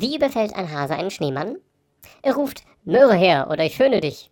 Wie überfällt ein Hase einen Schneemann? Er ruft, Möhre her, oder ich schöne dich.